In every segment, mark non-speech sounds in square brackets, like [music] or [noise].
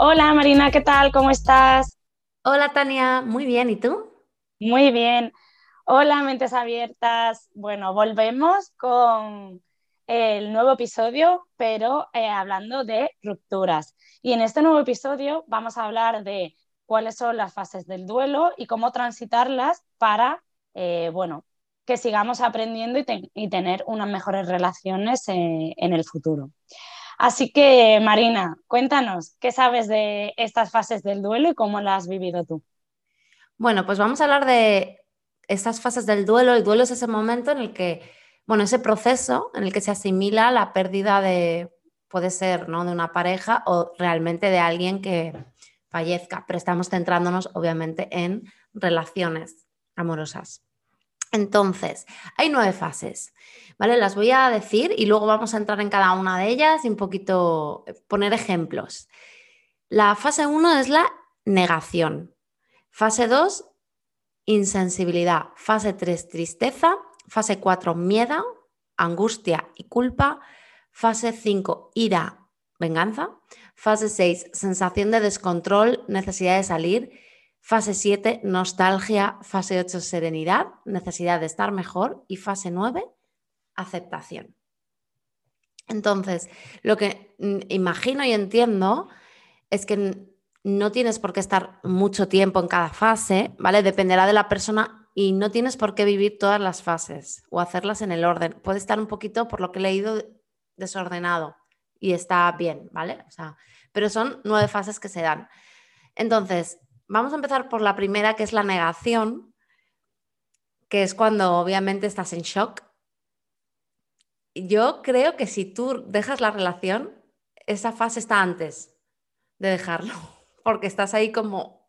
Hola Marina, ¿qué tal? ¿Cómo estás? Hola Tania, muy bien, ¿y tú? Muy bien. Hola, mentes abiertas. Bueno, volvemos con el nuevo episodio, pero eh, hablando de rupturas. Y en este nuevo episodio vamos a hablar de cuáles son las fases del duelo y cómo transitarlas para, eh, bueno, que sigamos aprendiendo y, tener unas mejores relaciones eh, en el futuro. Así que, Marina, cuéntanos, ¿qué sabes de estas fases del duelo y cómo las has vivido tú? Bueno, pues vamos a hablar de estas fases del duelo. El duelo es ese momento en el que, bueno, ese proceso en el que se asimila la pérdida de, puede ser, ¿no? De una pareja o realmente de alguien que fallezca, pero estamos centrándonos obviamente en relaciones amorosas. Entonces, hay nueve fases, ¿vale? Las voy a decir y luego vamos a entrar en cada una de ellas y un poquito eh, poner ejemplos. La fase 1 es la negación. Fase 2, insensibilidad. Fase 3, tristeza. Fase 4, miedo, angustia y culpa. Fase 5, ira, venganza. Fase 6, sensación de descontrol, necesidad de salir. Fase 7, nostalgia. Fase 8, serenidad, necesidad de estar mejor. Y fase 9, aceptación. Entonces, lo que mm, imagino y entiendo es que no tienes por qué estar mucho tiempo en cada fase, ¿vale? Dependerá de la persona y no tienes por qué vivir todas las fases o hacerlas en el orden. Puede estar un poquito, por lo que he leído, desordenado y está bien, ¿vale? O sea, pero son nueve fases que se dan. Entonces, Vamos a empezar por la primera, que es la negación, que es cuando obviamente estás en shock. Yo creo que si tú dejas la relación, esa fase está antes de dejarlo, [laughs] porque estás ahí como...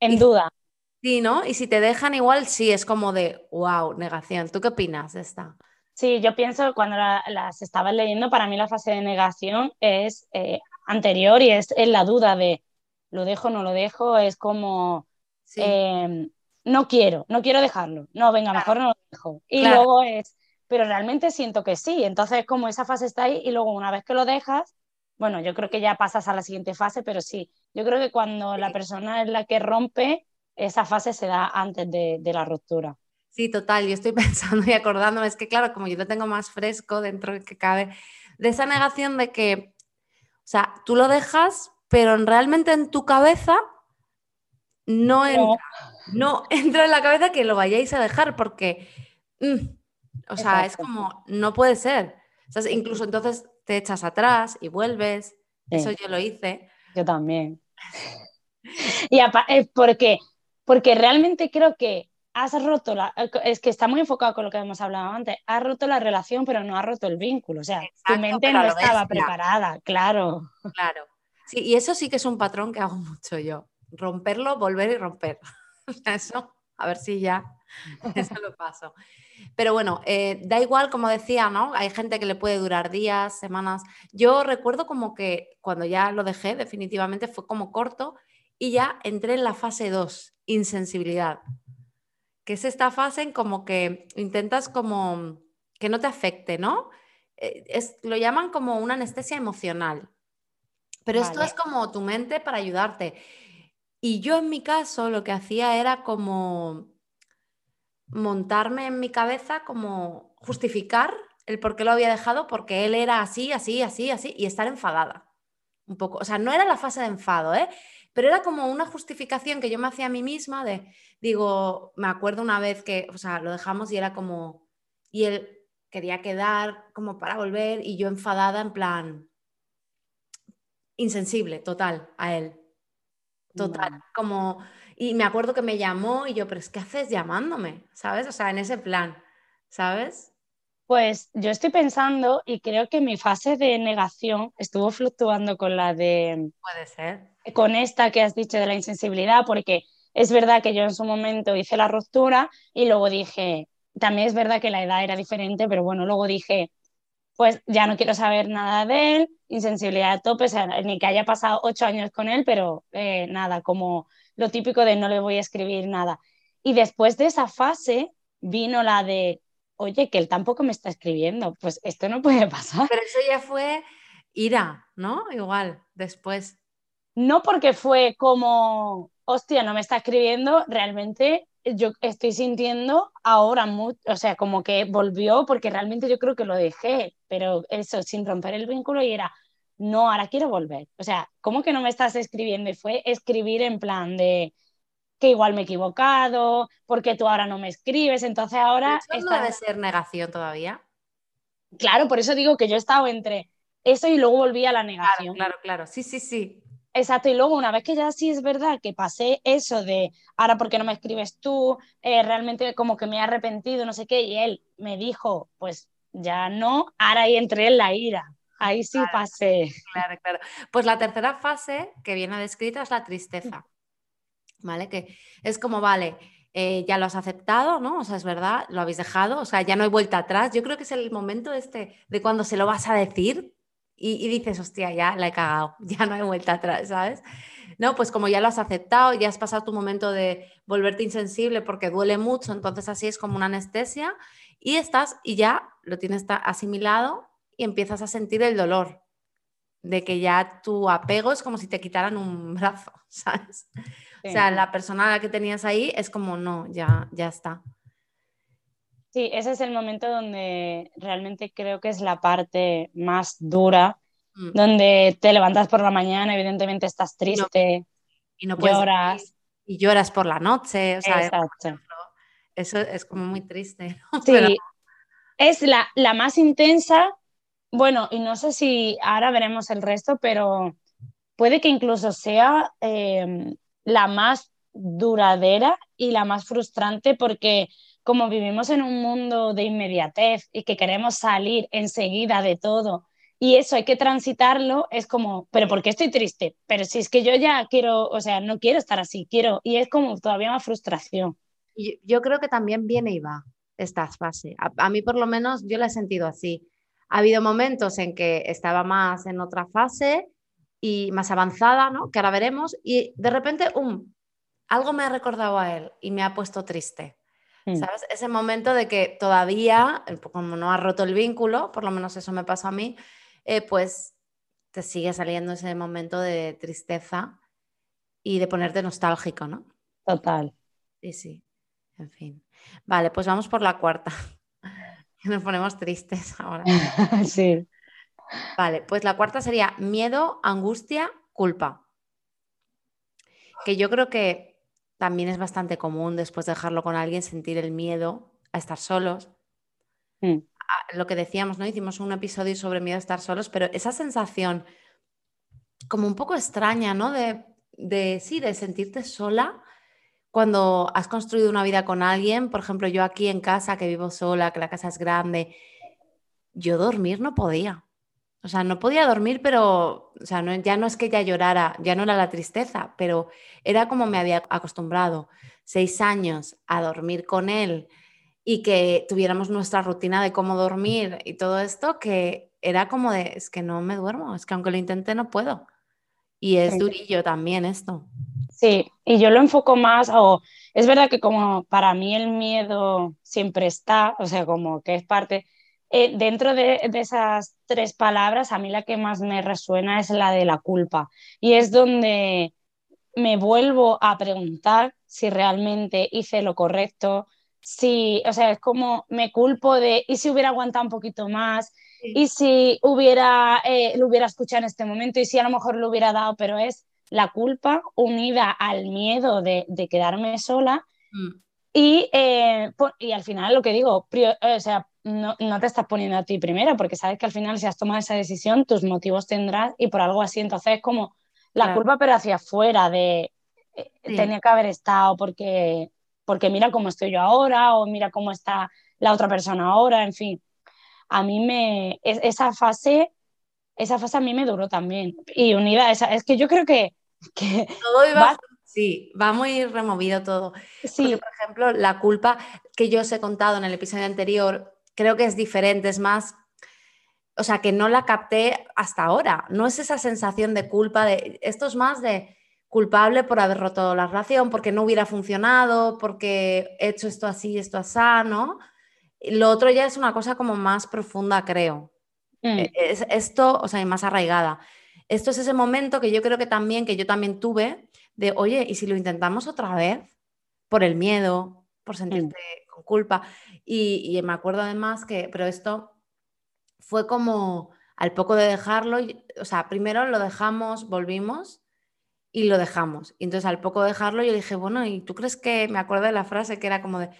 En duda. Sí, ¿no? Y si te dejan igual, sí, es como de, wow, negación. ¿Tú qué opinas de esta? Sí, yo pienso cuando las estaba leyendo, para mí la fase de negación es eh, anterior y es en la duda de lo dejo, no lo dejo, es como, em, no quiero, no quiero dejarlo, no, venga, mejor no lo dejo. Y luego es, pero realmente siento que sí, entonces como esa fase está ahí y luego una vez que lo dejas, bueno, yo creo que ya pasas a la siguiente fase, pero sí, yo creo que cuando la persona es la que rompe, esa fase se da antes de, de la ruptura. Sí, total, yo estoy [laughs] pensando y acordándome, es que claro, como yo lo tengo más fresco dentro de que cabe, de esa negación de que, o sea, tú lo dejas, pero realmente en tu cabeza no entra, no. [laughs] entra en la cabeza que lo vayáis a dejar porque, mm, o sea, es como, no puede ser. incluso entonces te echas atrás y vuelves. Eso yo lo hice. Yo también. [laughs] y eh, porque, porque realmente creo que has roto la, eh, es que está muy enfocado con lo que hemos hablado antes, has roto la relación pero no has roto el vínculo, o sea, tu mente no estaba preparada, claro. Claro. Sí, y eso sí que es un patrón que hago mucho yo. Romperlo, volver y romper. [laughs] Eso, a ver si ya [laughs] eso lo paso. Pero bueno, eh, da igual, como decía, ¿no? Hay gente que le puede durar días, semanas. Yo recuerdo como que cuando ya lo dejé, definitivamente fue como corto y ya entré en la fase 2, insensibilidad. Que es esta fase en como que intentas como que no te afecte, ¿no? Eh, es, lo llaman como una anestesia emocional. Pero esto es como tu mente para ayudarte. Y yo en mi caso lo que hacía era como montarme en mi cabeza, como justificar el por qué lo había dejado, porque él era así, así, así, así, y estar enfadada. Un poco. O sea, no era la fase de enfado, ¿eh? Pero era como una justificación que yo me hacía a mí misma de, digo, me acuerdo una vez que, o sea, lo dejamos y era como, y él quería quedar como para volver y yo enfadada en plan, insensible, total, a él. Total, como, y me acuerdo que me llamó y yo, pero es que haces llamándome, ¿sabes? O sea, en ese plan, ¿sabes? Pues yo estoy pensando y creo que mi fase de negación estuvo fluctuando con la de... Puede ser. Con esta que has dicho de la insensibilidad, porque es verdad que yo en su momento hice la ruptura y luego dije, también es verdad que la edad era diferente, pero bueno, luego dije, pues ya no quiero saber nada de él, insensibilidad a tope, o sea, ni que haya pasado ocho años con él, pero eh, nada, como lo típico de no le voy a escribir nada. Y después de esa fase vino la de, oye, que él tampoco me está escribiendo, pues esto no puede pasar. Pero eso ya fue ira, ¿no? Igual, después. No porque fue como, hostia, no me está escribiendo, realmente yo estoy sintiendo ahora mucho, o sea, como que volvió porque realmente yo creo que lo dejé, pero eso, sin romper el vínculo y era, no, ahora quiero volver. O sea, ¿cómo que no me estás escribiendo? Y fue escribir en plan de que igual me he equivocado, porque tú ahora no me escribes, entonces ahora... Eso no debe ser negación todavía. Claro, por eso digo que yo he estado entre eso y luego volví a la negación. Claro, claro, claro. Sí, sí, sí. Exacto, y luego una vez que ya sí es verdad que pasé eso de ahora porque no me escribes tú, eh, realmente como que me he arrepentido, no sé qué, y él me dijo, pues ya no, ahora ahí entré en la ira, ahí sí pasé. Claro, claro. Pues la tercera fase que viene descrita es la tristeza, ¿vale? Que es como, vale, eh, ya lo has aceptado, ¿no? O sea, es verdad, lo habéis dejado, o sea, ya no hay vuelta atrás. Yo creo que es el momento este de cuando se lo vas a decir, y, dices, hostia, ya la he cagado, [laughs] ya no hay vuelta atrás, ¿sabes? No, pues como ya lo has aceptado, ya has pasado tu momento de volverte insensible porque duele mucho, entonces así es como una anestesia y estás y ya lo tienes asimilado y empiezas a sentir el dolor de que ya tu apego es como si te quitaran un [laughs] brazo, ¿sabes? O sea, la persona a la que tenías ahí es como, no, ya, ya está. Sí, ese es el momento donde realmente creo que es la parte más dura, mm. donde te levantas por la mañana, evidentemente estás triste, y no, lloras. Y, lloras por la noche, o sea, eso es como muy triste. [laughs] Sí, es la, la más intensa, bueno, y no sé si ahora veremos el resto, pero puede que incluso sea em, la más duradera y la más frustrante porque como vivimos en un mundo de inmediatez y que queremos salir enseguida de todo y eso hay que transitarlo, es como, pero ¿por qué estoy triste? Pero si es que yo ya quiero, o sea, no quiero estar así, quiero, y es como todavía más frustración. Y yo creo que también viene y va esta fase. A, mí por lo menos yo la he sentido así. Ha habido momentos en que estaba más en otra fase y más avanzada, ¿no? Que ahora veremos, y de repente, um, algo me ha recordado a él y me ha puesto triste. Mm. ¿Sabes? Ese momento de que todavía, eh, como no ha roto el vínculo, por lo menos eso me pasó a mí, eh, pues te sigue saliendo ese momento de tristeza y de ponerte nostálgico, ¿no? Total. Sí, sí. En fin. Vale, pues vamos por la cuarta. [laughs] Nos ponemos tristes ahora. [laughs] sí. Vale, pues la cuarta sería miedo, angustia, culpa. Que yo creo que también es bastante común después de dejarlo con alguien sentir el miedo a estar solos. Mm. Lo que decíamos, ¿no? Hicimos un episodio sobre miedo a estar solos, pero esa sensación como un poco extraña, ¿no? De, de sí, de sentirte sola cuando has construido una vida con alguien. Por ejemplo, yo aquí en casa, que vivo sola, que la casa es grande, yo dormir no podía. O sea, no podía dormir, pero, o sea, ya no es que ya llorara, ya no era la tristeza, pero era como me había acostumbrado seis años a dormir con él y que tuviéramos nuestra rutina de cómo dormir y todo esto, que era como de, es que no me duermo, es que aunque lo intente no puedo. Y es durillo también esto. Sí, y yo lo enfoco más, o es verdad que como para mí el miedo siempre está, o sea, como que es parte, eh, dentro de, esas tres palabras, a mí la que más me resuena es la de la culpa. Y es donde me vuelvo a preguntar si realmente hice lo correcto, si, o sea, es como me culpo de, ¿y si hubiera aguantado un poquito más? ¿Y si hubiera, eh, lo hubiera escuchado en este momento? ¿Y si a lo mejor lo hubiera dado? Pero es la culpa unida al miedo de, quedarme sola. Mm. Y, eh, y al final lo que digo, o sea, no, te estás poniendo a ti primero, porque sabes que al final si has tomado esa decisión, tus motivos tendrás y por algo así. Entonces es como la culpa, pero hacia afuera, de eh, tenía que haber estado porque, porque mira cómo estoy yo ahora o mira cómo está la otra persona ahora, en fin. a mí me, esa fase, esa fase a mí me duró también. Y unida a esa, es que yo creo que... [laughs] que todo iba, sí, va muy removido todo. Sí. Porque, por ejemplo, la culpa que yo os he contado en el episodio anterior, creo que es diferente, es más o sea, que no la capté hasta ahora. No es esa sensación de culpa, de, esto es más de culpable por haber roto la relación, porque no hubiera funcionado, porque he hecho esto así, esto así, ¿no? Lo otro ya es una cosa como más profunda, creo. Mm. E, es, esto, o sea, más arraigada. Esto es ese momento que yo creo que también, que yo también tuve, de, oye, ¿y si lo intentamos otra vez? Por el miedo, por mm. sentirte con culpa. Y, y me acuerdo además que, pero esto fue como al poco de dejarlo, o sea, primero lo dejamos, volvimos y lo dejamos. Y entonces al poco de dejarlo yo dije, bueno, ¿y tú crees que, me acuerdo de la frase que era como de,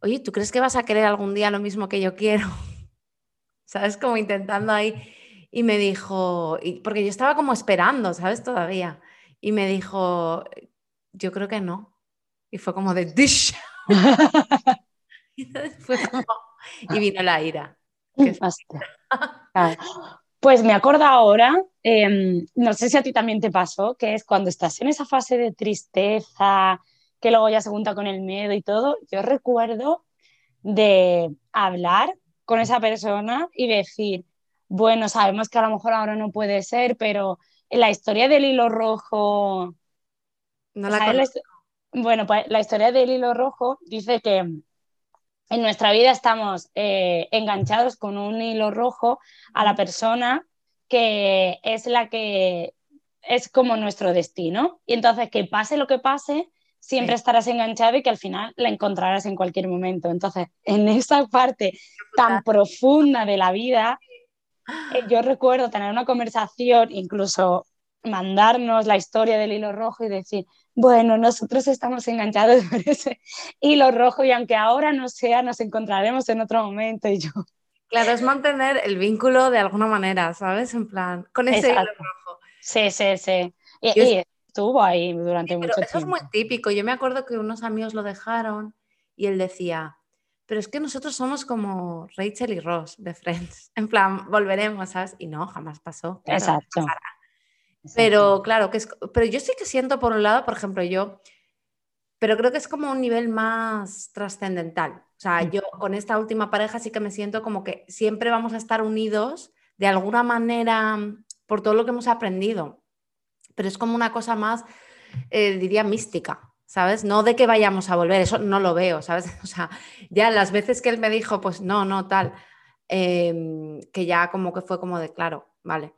oye, ¿tú crees que vas a querer algún día lo mismo que yo quiero? [laughs] ¿Sabes? Como intentando ahí. Y me dijo, y, porque yo estaba como esperando, ¿sabes? Todavía. Y me dijo, yo creo que no. Y fue como de, dish. [laughs] y fue como, y vino la ira. [laughs] Pues me acuerdo ahora, em, no sé si a ti también te pasó, que es cuando estás en esa fase de tristeza, que luego ya se junta con el miedo y todo, yo recuerdo de hablar con esa persona y decir, bueno, sabemos que a lo mejor ahora no puede ser, pero la historia del hilo rojo... No la Bueno, pues la historia del hilo rojo dice que en nuestra vida estamos eh, enganchados con un hilo rojo a la persona que es la que es como nuestro destino. Y entonces, que pase lo que pase, siempre estarás enganchado y que al final la encontrarás en cualquier momento. Entonces, en esa parte tan profunda de la vida, yo recuerdo tener una conversación, incluso mandarnos la historia del hilo rojo y decir, bueno, nosotros estamos enganchados [laughs] por ese hilo rojo y aunque ahora no sea, nos encontraremos en otro momento y yo. Claro, es mantener el vínculo de alguna manera, ¿sabes? En plan, con ese hilo rojo. Sí, sí, sí. Y, estuvo ahí durante mucho tiempo. Eso es muy típico. Yo me acuerdo que unos amigos lo dejaron y él decía, pero es que nosotros somos como Rachel y Ross de Friends. [laughs] En plan, volveremos, ¿sabes? Y no, jamás pasó. Exacto. Pero claro, que es, pero yo sí que siento por un lado, por ejemplo, yo, pero creo que es como un nivel más trascendental. O sea, yo con esta última pareja sí que me siento como que siempre vamos a estar unidos de alguna manera por todo lo que hemos aprendido. Pero es como una cosa más, eh, diría, mística, ¿sabes? No de que vayamos a volver, eso no lo veo, ¿sabes? [laughs] O sea, ya las veces que él me dijo, pues no, no, tal, em, que ya como que fue como de, claro, vale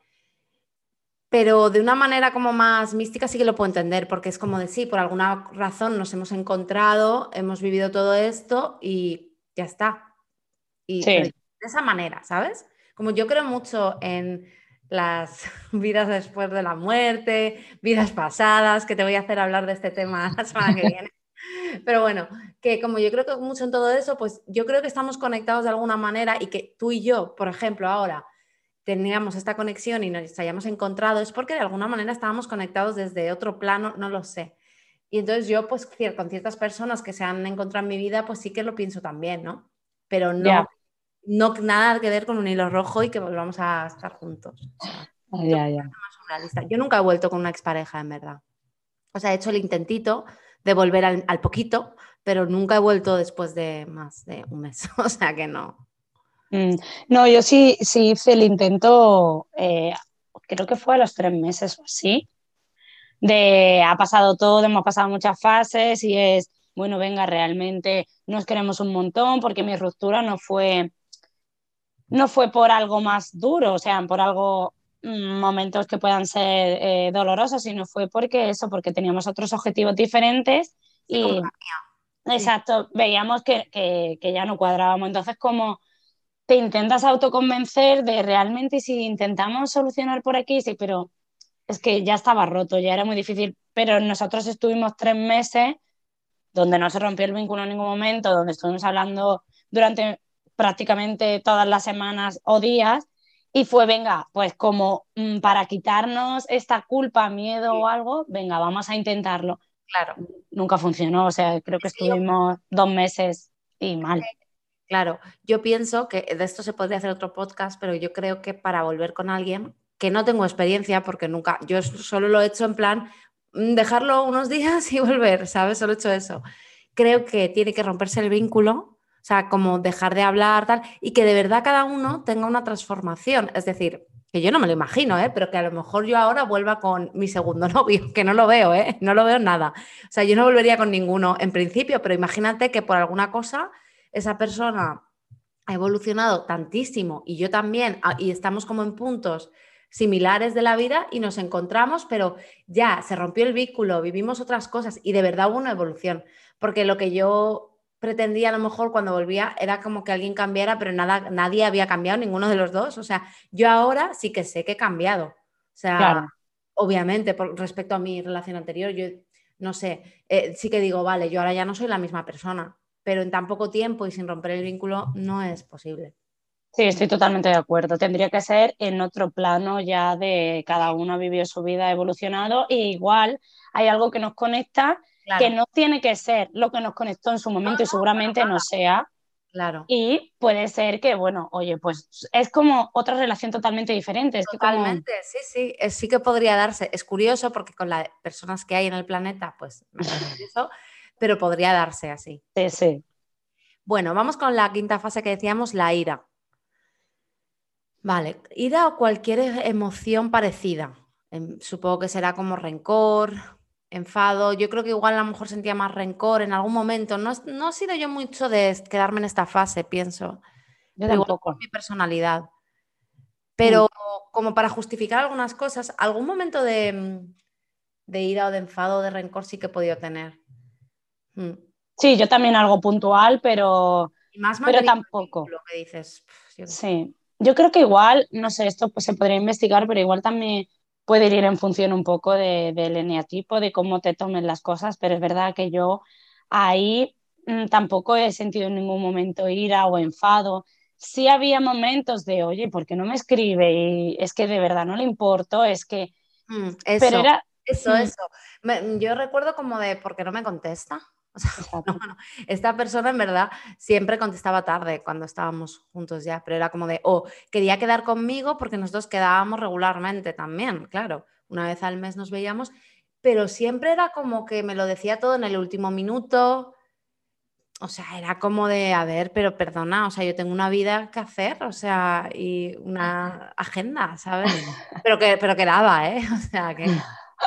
pero de una manera como más mística sí que lo puedo entender, porque es como de sí, por alguna razón nos hemos encontrado, hemos vivido todo esto y ya está. Y de esa manera, ¿sabes? Como yo creo mucho en las [laughs] vidas después de la muerte, vidas pasadas, que te voy a hacer hablar de este tema la semana que viene. [laughs] Pero bueno, que como yo creo que mucho en todo eso, pues yo creo que estamos conectados de alguna manera y que tú y yo, por ejemplo, ahora teníamos esta conexión y nos hayamos encontrado es porque de alguna manera estábamos conectados desde otro plano, no lo sé. Y entonces yo, pues con ciertas personas que se han encontrado en mi vida, pues sí que lo pienso también, ¿no? Pero no, no nada que ver con un hilo rojo y que volvamos a estar juntos. yo, nunca he vuelto con una expareja, en verdad. O sea, he hecho el intentito de volver al, al poquito, pero nunca he vuelto después de más de un mes. [laughs] o sea que no. Mm, no, yo sí, sí hice el intento, eh, creo que fue a los tres meses o así, de ha pasado todo, hemos pasado muchas fases y es, bueno, venga, realmente nos queremos un montón porque mi ruptura no fue, no fue por algo más duro, o sea, por algo, mm, momentos que puedan ser eh, dolorosos, sino fue porque eso, porque teníamos otros objetivos diferentes y... Exacto, veíamos que, que, que ya no cuadrábamos. Entonces, como te intentas autoconvencer de realmente si intentamos solucionar por aquí, sí, pero es que ya estaba roto, ya era muy difícil, pero nosotros estuvimos tres meses donde no se rompió el vínculo en ningún momento, donde estuvimos hablando durante prácticamente todas las semanas o días, y fue, venga, pues como mm, para quitarnos esta culpa, miedo o algo, venga, vamos a intentarlo. Claro. Nunca funcionó, o sea, creo que estuvimos dos meses y mal. Claro, yo pienso que de esto se podría hacer otro podcast, pero yo creo que para volver con alguien, que no tengo experiencia porque nunca, yo solo lo he hecho en plan mm, dejarlo unos días [laughs] y volver, ¿sabes? Solo he hecho eso. Creo que tiene que romperse el vínculo, o sea, como dejar de hablar, tal, y que de verdad cada uno tenga una transformación. Es decir, que yo no me lo imagino, ¿eh? pero que a lo mejor yo ahora vuelva con mi segundo [laughs] novio, que no lo veo, ¿eh? no lo veo nada. O sea, yo no volvería con ninguno en principio, pero imagínate que por alguna cosa esa persona ha evolucionado tantísimo y yo también, ah, y estamos como en puntos similares de la vida y nos encontramos, pero ya se rompió el vínculo, vivimos otras cosas y de verdad hubo una evolución, porque lo que yo pretendía a lo mejor cuando volvía era como que alguien cambiara, pero nada, nadie había cambiado, ninguno de los dos. O sea, yo ahora sí que sé que he cambiado. O sea, obviamente, por, respecto a mi relación anterior, yo no sé, eh, sí que digo, vale, yo ahora ya no soy la misma persona, pero en tan poco tiempo y sin romper el vínculo no es posible. Sí, estoy totalmente de acuerdo. Tendría que ser en otro plano ya de cada uno ha vivido su vida, ha evolucionado e igual hay algo que nos conecta que no tiene que ser lo que nos conectó en su momento y seguramente no sea. Claro. Y puede ser que, bueno, oye, pues es como otra relación totalmente diferente. totalmente, sí, sí, sí que podría darse. Es curioso porque con las personas que hay en el planeta, pues [laughs] eso, pero podría darse así. Sí, sí. Bueno, vamos con la quinta fase que decíamos, la ira. Vale, ira o cualquier emoción parecida. Em, supongo que será como rencor, enfado. Yo creo que igual a lo mejor sentía más rencor en algún momento. No, no he sido yo mucho de quedarme en esta fase, pienso. Yo tampoco. mi personalidad. Pero mm. como para justificar algunas cosas, algún momento de, ira o de enfado o de rencor sí que he podido tener. Mm. Sí, yo también algo puntual, pero, más pero tampoco. Lo que dices. sí, yo creo que igual, no sé, esto pues se podría investigar, pero igual también puede ir en función un poco del eneatipo, de cómo te tomen las cosas, pero es verdad que yo ahí mm, tampoco he sentido en ningún momento ira o enfado. Sí había momentos de, oye, ¿por qué no me escribe? Y es que de verdad no le importo, es que... Mm, eso, pero era... Eso, mm. eso. yo recuerdo como de, ¿por qué no me contesta? [laughs] Esta persona en verdad siempre contestaba tarde cuando estábamos juntos ya, pero era como de, oh, quería quedar conmigo porque nosotros quedábamos regularmente también, claro, una vez al mes nos veíamos, pero siempre era como que me lo decía todo en el último minuto, o sea, era como de, a ver, pero perdona, o sea, yo tengo una vida que hacer, o sea, y una agenda, ¿sabes? [laughs] Pero que, pero que daba, ¿eh? [laughs] O sea, que...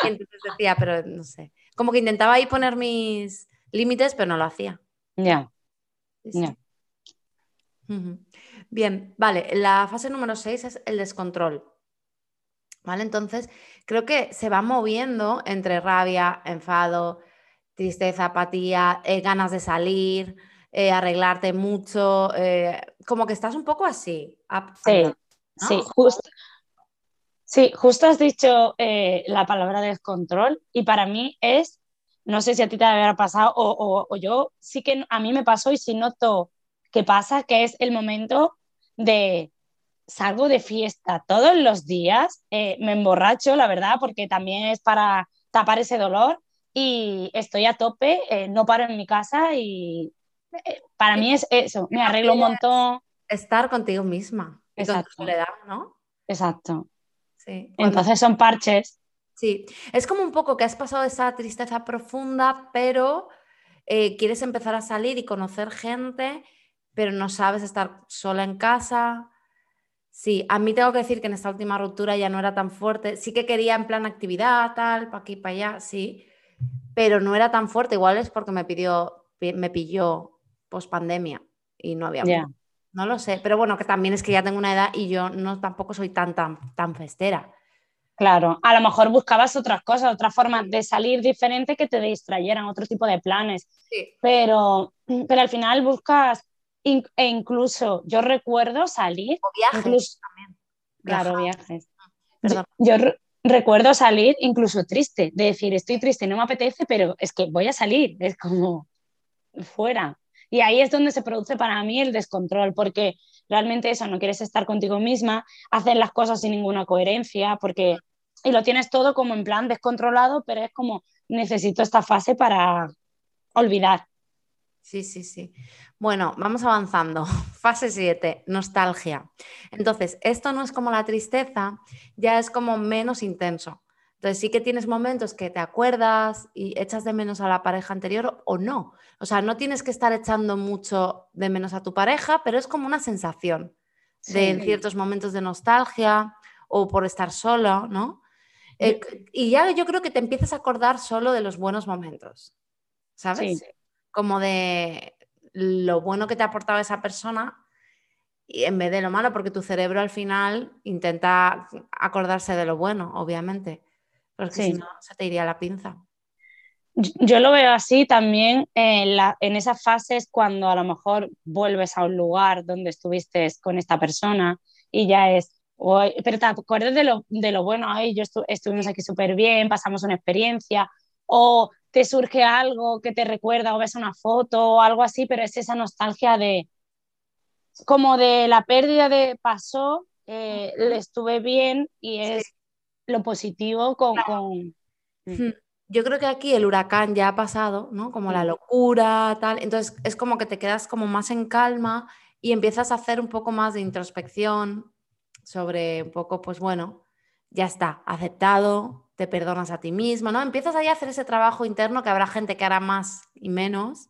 entonces decía, pero no sé, como que intentaba ahí poner mis límites, pero no lo hacía. Ya. Bien, vale. La fase número 6 es el descontrol. ¿Vale? Entonces, creo que se va moviendo entre rabia, enfado, tristeza, apatía, eh, ganas de salir, eh, arreglarte mucho, eh, como que estás un poco así. sí, sí, justo. Sí, justo has dicho la palabra descontrol y para mí es no sé si a ti te habrá pasado o, yo sí que a mí me pasó y sí noto que pasa, que es el momento de salgo de fiesta todos los días, eh, me emborracho, la verdad, porque también es para tapar ese dolor y estoy a tope, eh, no paro en mi casa y eh, para mí es eso, me arreglo un montón. Estar contigo misma Exacto. soledad, ¿no? Exacto. Sí. Entonces son parches Sí, es como un poco que has pasado esa tristeza profunda, pero eh, quieres empezar a salir y conocer gente, pero no sabes estar sola en casa. Sí, a mí tengo que decir que en esta última ruptura ya no era tan fuerte. Sí que quería en plan actividad, tal, para aquí, para allá, sí, pero no era tan fuerte. Igual es porque me pidió, me pilló post pandemia y no había. No lo sé, pero bueno, que también es que ya tengo una edad y yo no tampoco soy tan, tan, tan festera. Claro, a lo mejor buscabas otras cosas, otras formas de salir diferentes que te distrayeran, otro tipo de planes. Pero, pero al final buscas, e incluso yo recuerdo salir. O viajes también. Claro, viajes. Ah, yo, recuerdo salir incluso triste, de decir, estoy triste, no me apetece, pero es que voy a salir, es como fuera. Y ahí es donde se produce para mí el descontrol, porque realmente eso, no quieres estar contigo misma, hacer las cosas sin ninguna coherencia, porque y lo tienes todo como en plan descontrolado, pero es como necesito esta fase para olvidar. Sí, sí, sí. Bueno, vamos avanzando. [laughs] Fase 7, nostalgia. Entonces, esto no es como la tristeza, ya es como menos intenso. Entonces sí que tienes momentos que te acuerdas y echas de menos a la pareja anterior o no. O sea, no tienes que estar echando mucho de menos a tu pareja, pero es como una sensación de ciertos momentos de nostalgia o por estar solo, ¿no? Eh, y ya yo creo que te empiezas a acordar solo de los buenos momentos, ¿sabes? Como de lo bueno que te ha aportado esa persona y en vez de lo malo, porque tu cerebro al final intenta acordarse de lo bueno, obviamente, porque si no se te iría la pinza. Yo lo veo así también en, la, en esas fases cuando a lo mejor vuelves a un lugar donde estuviste con esta persona y ya es, pero te acuerdas de lo, de lo bueno, Ay, yo estuvimos aquí súper bien, pasamos una experiencia, o te surge algo que te recuerda o ves una foto o algo así, pero es esa nostalgia de, como de la pérdida de pasó, eh, le estuve bien y es lo positivo con... con... Hmm. Yo creo que aquí el huracán ya ha pasado, ¿no? Como la locura, tal. Entonces es como que te quedas como más en calma y empiezas a hacer un poco más de introspección sobre un poco, pues bueno, ya está, aceptado, te perdonas a ti mismo, ¿no? Empiezas ahí a hacer ese trabajo interno que habrá gente que hará más y menos.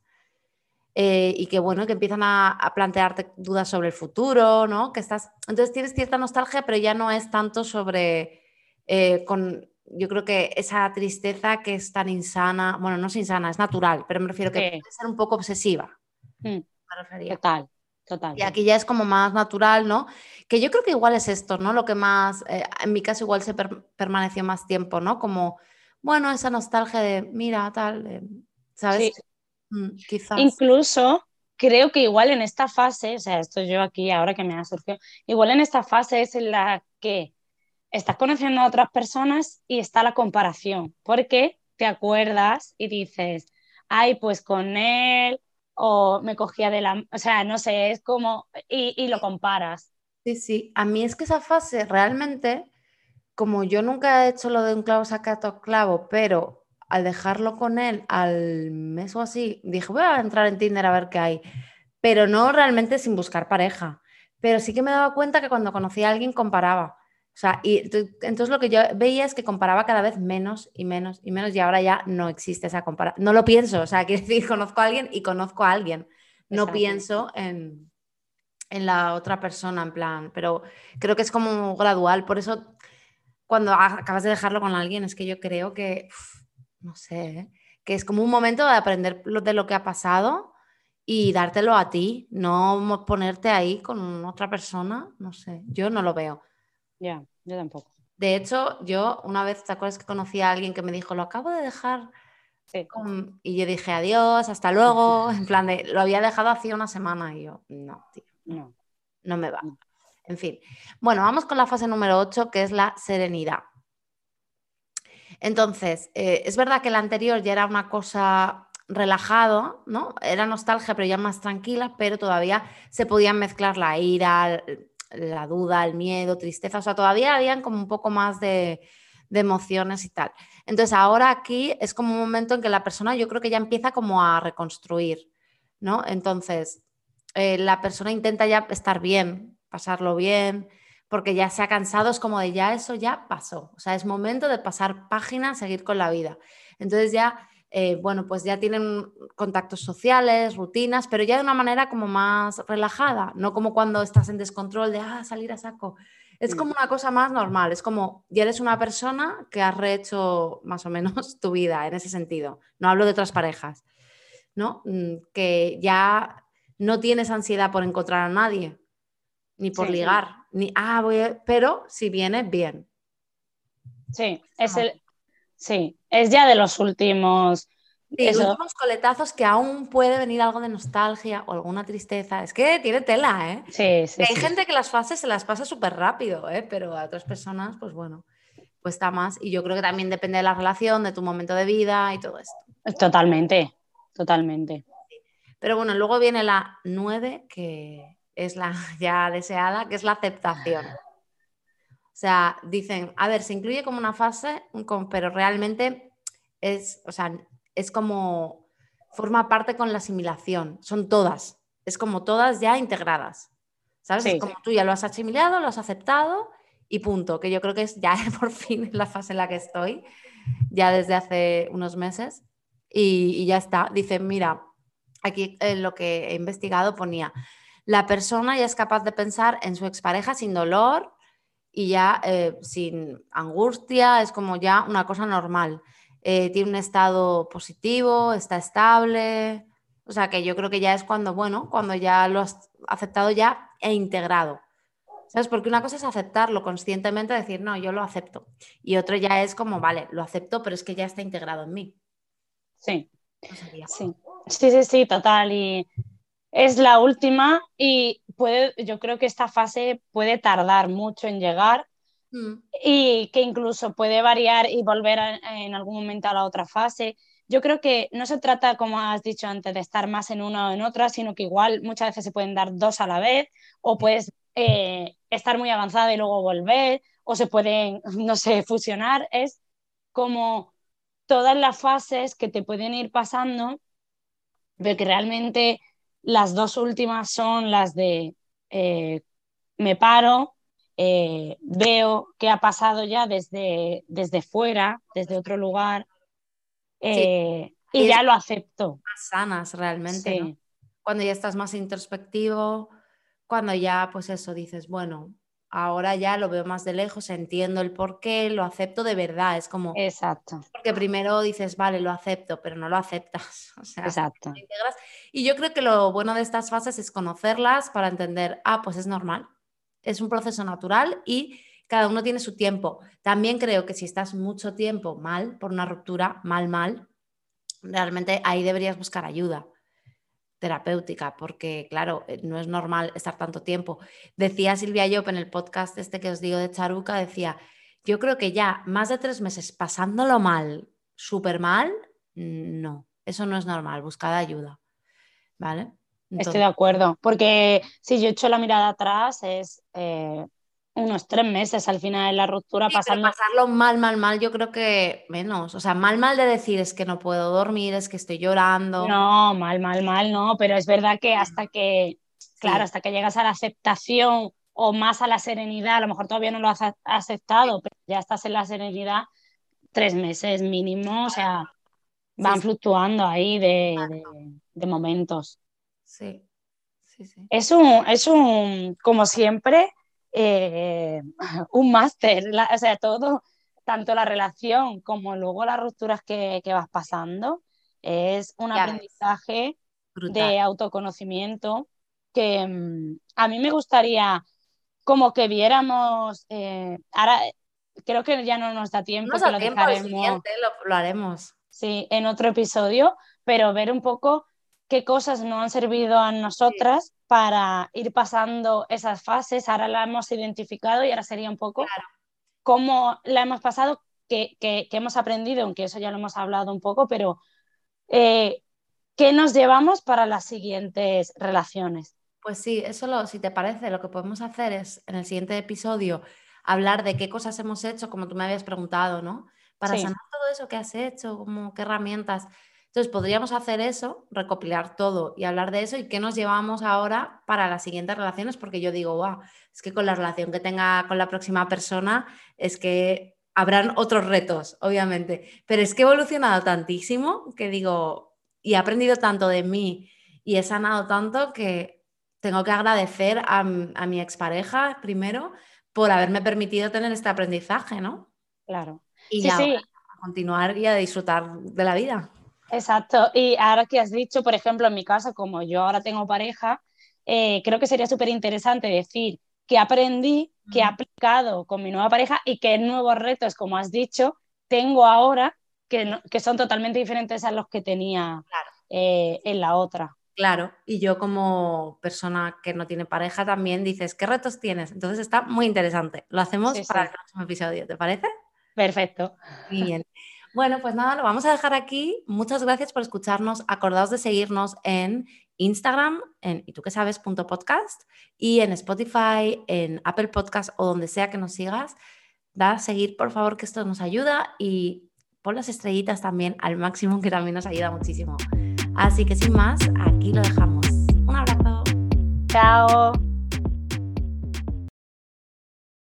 Eh, y que bueno, que empiezan a, plantearte dudas sobre el futuro, ¿no? Que estás, entonces tienes cierta nostalgia, pero ya no es tanto sobre, eh, con, yo creo que esa tristeza que es tan insana, bueno, no es insana, es natural, pero me refiero que puede ser un poco obsesiva. Mm. Total. Y aquí ya es como más natural, ¿no? Que yo creo que igual es esto, ¿no? Lo que más, eh, en mi caso igual se permaneció más tiempo, ¿no? Como, bueno, esa nostalgia de, mira, tal, ¿sabes? Mm, quizás. Incluso creo que igual en esta fase, o sea, esto yo aquí ahora que me ha surgido, igual en esta fase es en la que estás conociendo a otras personas y está la comparación, porque te acuerdas y dices, ay, pues con él o me cogía de la... O sea, no sé, es como... Y, lo comparas. Sí, sí. A mí es que esa fase realmente, como yo nunca he hecho lo de un clavo sacato clavo, pero al dejarlo con él al mes o así, dije, voy a entrar en Tinder a ver qué hay. Pero no realmente sin buscar pareja. Pero sí que me daba cuenta que cuando conocí a alguien comparaba. O sea, y entonces lo que yo veía es que comparaba cada vez menos y menos y menos y ahora ya no existe esa comparación. No lo pienso, o sea, [laughs] quiero decir, conozco a alguien y conozco a alguien. No pienso en, la otra persona, en plan, pero creo que es como gradual. Por eso, cuando acabas de dejarlo con alguien, es que yo creo que, no sé, ¿eh? que es como un momento de aprender de lo que ha pasado y dártelo a ti, no ponerte ahí con otra persona, no sé, yo no lo veo. Ya, yo tampoco. De hecho, yo una vez, ¿te acuerdas que conocí a alguien que me dijo, lo acabo de dejar? Y yo dije, adiós, hasta luego. En plan de, lo había dejado hacía una semana. Y yo, no, tío, no, no me va. En fin. Bueno, vamos con la fase número 8, que es la serenidad. Entonces, eh, es verdad que la anterior ya era una cosa relajado, ¿no? Era nostalgia, pero ya más tranquila, pero todavía se podían mezclar la ira, la duda, el miedo, tristeza, o sea, todavía habían como un poco más de, emociones y tal. Entonces ahora aquí es como un momento en que la persona yo creo que ya empieza como a reconstruir, ¿no? Entonces eh, la persona intenta ya estar bien, pasarlo bien, porque ya se ha cansado, es como de ya eso ya pasó, o sea, es momento de pasar página, seguir con la vida. Entonces ya eh, bueno, pues ya tienen contactos sociales, rutinas, pero ya de una manera como más relajada, no como cuando estás en descontrol de, ah, salir a saco. Es como una cosa más normal, es como, ya eres una persona que has rehecho más o menos [laughs] tu vida en ese sentido. No hablo de otras parejas, ¿no? Mm, que ya no tienes ansiedad por encontrar a nadie, ni por ligar, ni, ah, voy pero si viene, bien. Sí, es el, Sí, es ya de los últimos. Sí, últimos coletazos que aún puede venir algo de nostalgia o alguna tristeza. Es que tiene tela, ¿eh? Sí, sí. Hay gente que las fases se las pasa súper rápido, ¿eh? Pero a otras personas, pues bueno, cuesta más. Y yo creo que también depende de la relación, de tu momento de vida y todo esto. Totalmente, totalmente. Pero bueno, luego viene la nueve, que es la [laughs] ya deseada, que es la aceptación. O sea, dicen, a ver, se incluye como una fase, pero realmente es, o sea, es como forma parte con la asimilación, son todas, es como todas ya integradas. ¿Sabes? es como tú ya lo has asimilado, lo has aceptado y punto, que yo creo que es ya [laughs] por fin la fase en la que estoy, ya desde hace unos meses y, ya está. Dice, mira, aquí en lo que he investigado ponía, la persona ya es capaz de pensar en su expareja sin dolor y ya eh, sin angustia, es como ya una cosa normal. Eh, tiene un estado positivo, está estable. O sea que yo creo que ya es cuando, bueno, cuando ya lo has aceptado ya e integrado. ¿Sabes? Porque una cosa es aceptarlo conscientemente, decir, no, yo lo acepto. Y otro ya es como, vale, lo acepto, pero es que ya está integrado en mí. Sí. sí. Sí, sí, sí, total. Y es la última y puede, yo creo que esta fase puede tardar mucho en llegar mm. y que incluso puede variar y volver en algún momento a la otra fase. Yo creo que no se trata, como has dicho antes, de estar más en una o en otra, sino que igual muchas veces se pueden dar dos a la vez o puedes eh, estar muy avanzada y luego volver o se pueden, [laughs] no sé, fusionar. Es como todas las fases que te pueden ir pasando, pero que realmente las dos últimas son las de eh, me paro, eh, veo qué ha pasado ya desde, desde fuera, desde otro lugar, eh, y ya lo acepto. Más sanas realmente. Cuando ya estás más introspectivo, cuando ya, pues eso, dices, bueno, ahora ya lo veo más de lejos, entiendo el por qué, lo acepto de verdad. Es como. Exacto. Porque primero dices, vale, lo acepto, pero no lo aceptas. [laughs] O sea, Exacto. Y yo creo que lo bueno de estas fases es conocerlas para entender, ah, pues es normal. Es un proceso natural y cada uno tiene su tiempo. También creo que si estás mucho tiempo mal por una ruptura, mal, mal, realmente ahí deberías buscar ayuda terapéutica, porque claro, eh, no es normal estar tanto tiempo. Decía Silvia Yop en el podcast este que os digo de Charuca, decía, yo creo que ya más de tres meses pasándolo mal, súper mal, no, eso no es normal, buscad ayuda. ¿Vale? Estoy de acuerdo, porque si yo echo la mirada atrás es eh, unos tres meses al final de la ruptura pasando. pasarlo mal, mal, mal, yo creo que menos. O sea, mal, mal de decir es que no puedo dormir, es que estoy llorando. No, mal, mal, mal, no, pero es verdad que hasta que, claro, hasta que llegas a la aceptación o más a la serenidad, a lo mejor todavía no lo has aceptado, pero ya estás en la serenidad, tres meses mínimo, o sea, van fluctuando ahí de, de, momentos. Sí. Sí, sí. Es un, es un, como siempre, eh, [laughs] un máster, o sea, todo, tanto la relación como luego las rupturas que, vas pasando, es un aprendizaje de autoconocimiento que mm, a mí me gustaría como que viéramos, eh, ahora creo que ya no nos da tiempo, lo dejaremos. lo haremos. Sí, en otro episodio, pero ver un poco qué cosas no han servido a nosotras para ir pasando esas fases. Ahora la hemos identificado y ahora sería un poco cómo la hemos pasado, qué, hemos aprendido, aunque eso ya lo hemos hablado un poco, pero eh, ¿qué nos llevamos para las siguientes relaciones? Pues sí, eso lo, si te parece, lo que podemos hacer es en el siguiente episodio hablar de qué cosas hemos hecho, como tú me habías preguntado, ¿no? Para sanar todo eso que has hecho, como qué herramientas. Entonces, podríamos hacer eso, recopilar todo y hablar de eso y qué nos llevamos ahora para las siguientes relaciones, porque yo digo, wow, es que con la relación que tenga con la próxima persona, es que habrán otros retos, obviamente, pero es que he evolucionado tantísimo que digo, y he aprendido tanto de mí y he sanado tanto que tengo que agradecer a, a mi expareja primero por haberme permitido tener este aprendizaje, ¿no? Claro. Y ya a continuar y a disfrutar de la vida. Exacto. Y ahora que has dicho, por ejemplo, en mi caso, como yo ahora tengo pareja, eh, creo que sería súper interesante decir que aprendí, que he aplicado con mi nueva pareja y qué nuevos retos, como has dicho, tengo ahora que, que son totalmente diferentes a los que tenía eh, en la otra. Claro, y yo como persona que no tiene pareja también dices, ¿qué retos tienes? Entonces está muy interesante. Lo hacemos para el próximo episodio, ¿te parece? Perfecto. Muy bien. Bueno, pues nada, lo vamos a dejar aquí. Muchas gracias por escucharnos. Acordaos de seguirnos en Instagram, en y tú que sabes, podcast, y en Spotify, en Apple Podcast o donde sea que nos sigas. Da a seguir, por favor, que esto nos ayuda y pon las estrellitas también al máximo, que también nos ayuda muchísimo. Así que sin más, aquí lo dejamos. Un abrazo. Chao.